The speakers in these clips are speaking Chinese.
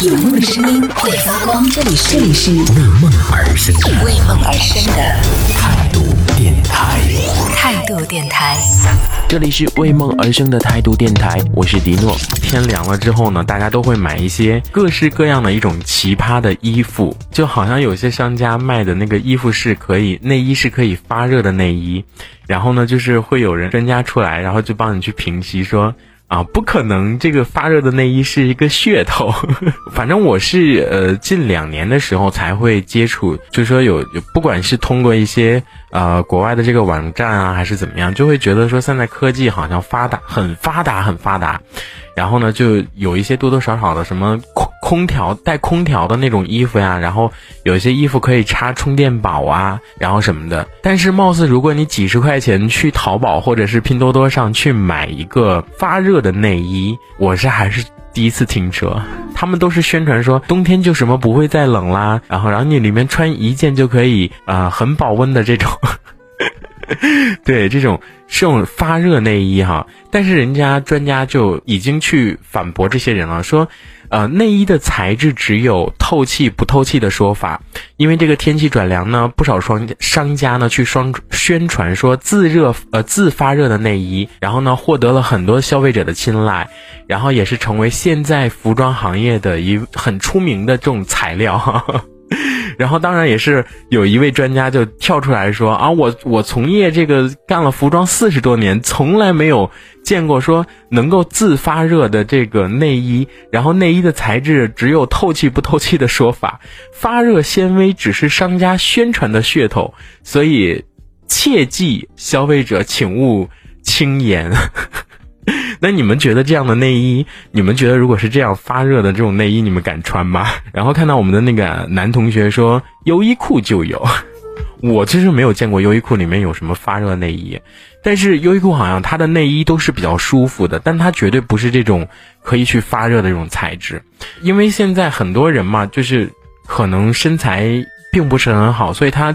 有梦的声音会发光，这里是这里是为梦而生的为梦而生的态度电台。态度电台。这里是为梦而生的态度电台，我是迪诺。天凉了之后呢，大家都会买一些各式各样的一种奇葩的衣服，就好像有些商家卖的那个衣服是可以内衣是可以发热的内衣，然后呢，就是会有人专家出来，然后就帮你去评析说。啊，不可能！这个发热的内衣是一个噱头。反正我是呃近两年的时候才会接触，就是说有有，不管是通过一些呃国外的这个网站啊，还是怎么样，就会觉得说现在科技好像发达，很发达，很发达。然后呢，就有一些多多少少的什么空空调带空调的那种衣服呀，然后有一些衣服可以插充电宝啊，然后什么的。但是貌似如果你几十块钱去淘宝或者是拼多多上去买一个发热的内衣，我是还是第一次听说。他们都是宣传说冬天就什么不会再冷啦，然后然后你里面穿一件就可以啊很保温的这种。对这种这种发热内衣哈，但是人家专家就已经去反驳这些人了，说，呃，内衣的材质只有透气不透气的说法，因为这个天气转凉呢，不少商商家呢去双宣传说自热呃自发热的内衣，然后呢获得了很多消费者的青睐，然后也是成为现在服装行业的一很出名的这种材料。然后当然也是有一位专家就跳出来说啊，我我从业这个干了服装四十多年，从来没有见过说能够自发热的这个内衣，然后内衣的材质只有透气不透气的说法，发热纤维只是商家宣传的噱头，所以切记消费者请勿轻言。那你们觉得这样的内衣，你们觉得如果是这样发热的这种内衣，你们敢穿吗？然后看到我们的那个男同学说优衣库就有，我其实没有见过优衣库里面有什么发热内衣，但是优衣库好像它的内衣都是比较舒服的，但它绝对不是这种可以去发热的这种材质，因为现在很多人嘛，就是可能身材并不是很好，所以他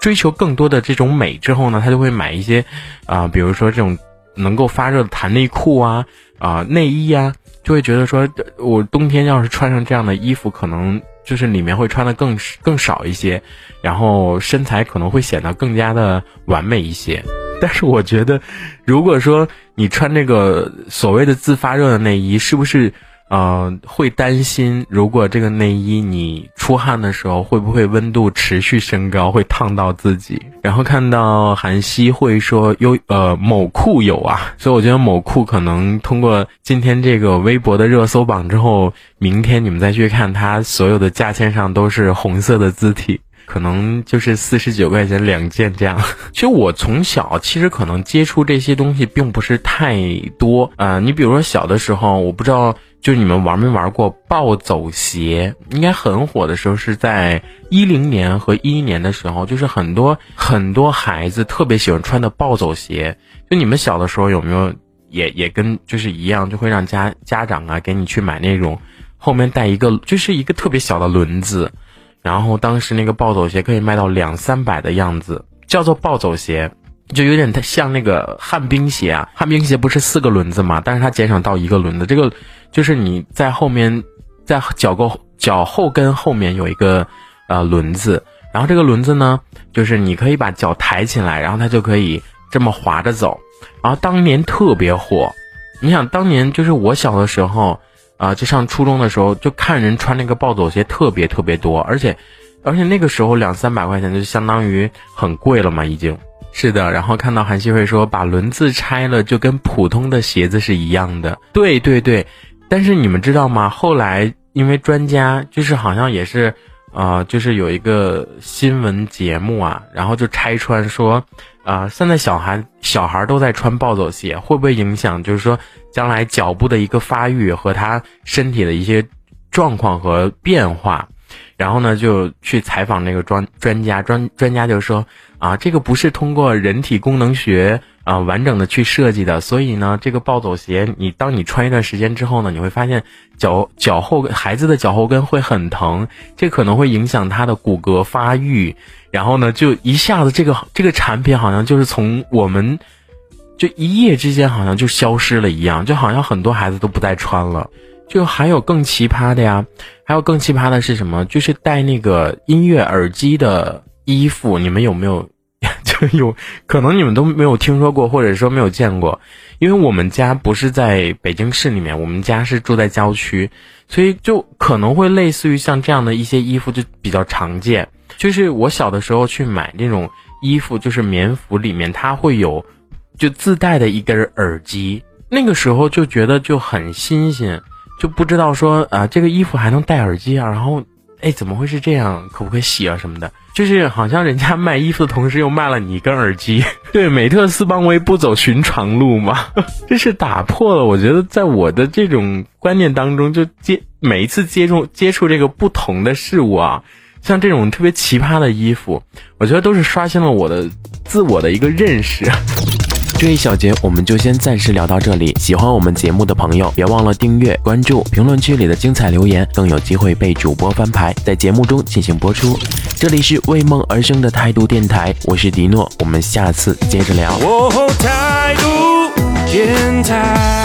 追求更多的这种美之后呢，他就会买一些啊，比如说这种。能够发热的弹内裤啊啊内衣啊，就会觉得说，我冬天要是穿上这样的衣服，可能就是里面会穿的更更少一些，然后身材可能会显得更加的完美一些。但是我觉得，如果说你穿这个所谓的自发热的内衣，是不是？呃，会担心，如果这个内衣你出汗的时候，会不会温度持续升高，会烫到自己？然后看到韩熙会说有呃某库有啊，所以我觉得某库可能通过今天这个微博的热搜榜之后，明天你们再去看它所有的价签上都是红色的字体，可能就是四十九块钱两件这样。其实我从小其实可能接触这些东西并不是太多啊，你比如说小的时候，我不知道。就你们玩没玩过暴走鞋？应该很火的时候是在一零年和一一年的时候，就是很多很多孩子特别喜欢穿的暴走鞋。就你们小的时候有没有也也跟就是一样，就会让家家长啊给你去买那种后面带一个就是一个特别小的轮子，然后当时那个暴走鞋可以卖到两三百的样子，叫做暴走鞋。就有点像那个旱冰鞋啊，旱冰鞋不是四个轮子嘛，但是它减少到一个轮子。这个就是你在后面，在脚后脚后跟后面有一个呃轮子，然后这个轮子呢，就是你可以把脚抬起来，然后它就可以这么滑着走。然后当年特别火，你想当年就是我小的时候啊，就上初中的时候，就看人穿那个暴走鞋特别特别多，而且而且那个时候两三百块钱就相当于很贵了嘛，已经。是的，然后看到韩熙会说把轮子拆了就跟普通的鞋子是一样的，对对对。但是你们知道吗？后来因为专家就是好像也是，啊，就是有一个新闻节目啊，然后就拆穿说，啊，现在小孩小孩都在穿暴走鞋，会不会影响就是说将来脚步的一个发育和他身体的一些状况和变化？然后呢，就去采访那个专专家，专专家就说。啊，这个不是通过人体功能学啊完整的去设计的，所以呢，这个暴走鞋，你当你穿一段时间之后呢，你会发现脚脚后跟孩子的脚后跟会很疼，这可能会影响他的骨骼发育，然后呢，就一下子这个这个产品好像就是从我们就一夜之间好像就消失了一样，就好像很多孩子都不再穿了。就还有更奇葩的呀，还有更奇葩的是什么？就是戴那个音乐耳机的衣服，你们有没有？就有可能你们都没有听说过，或者说没有见过，因为我们家不是在北京市里面，我们家是住在郊区，所以就可能会类似于像这样的一些衣服就比较常见。就是我小的时候去买那种衣服，就是棉服里面它会有就自带的一根耳机，那个时候就觉得就很新鲜，就不知道说啊这个衣服还能戴耳机啊，然后哎怎么会是这样？可不可以洗啊什么的？就是好像人家卖衣服的同时又卖了你一根耳机，对，美特斯邦威不走寻常路嘛，这是打破了。我觉得在我的这种观念当中，就接每一次接触接触这个不同的事物啊，像这种特别奇葩的衣服，我觉得都是刷新了我的自我的一个认识。这一小节我们就先暂时聊到这里。喜欢我们节目的朋友，别忘了订阅、关注，评论区里的精彩留言更有机会被主播翻牌，在节目中进行播出。这里是为梦而生的态度电台，我是迪诺，我们下次接着聊。哦，态度电台。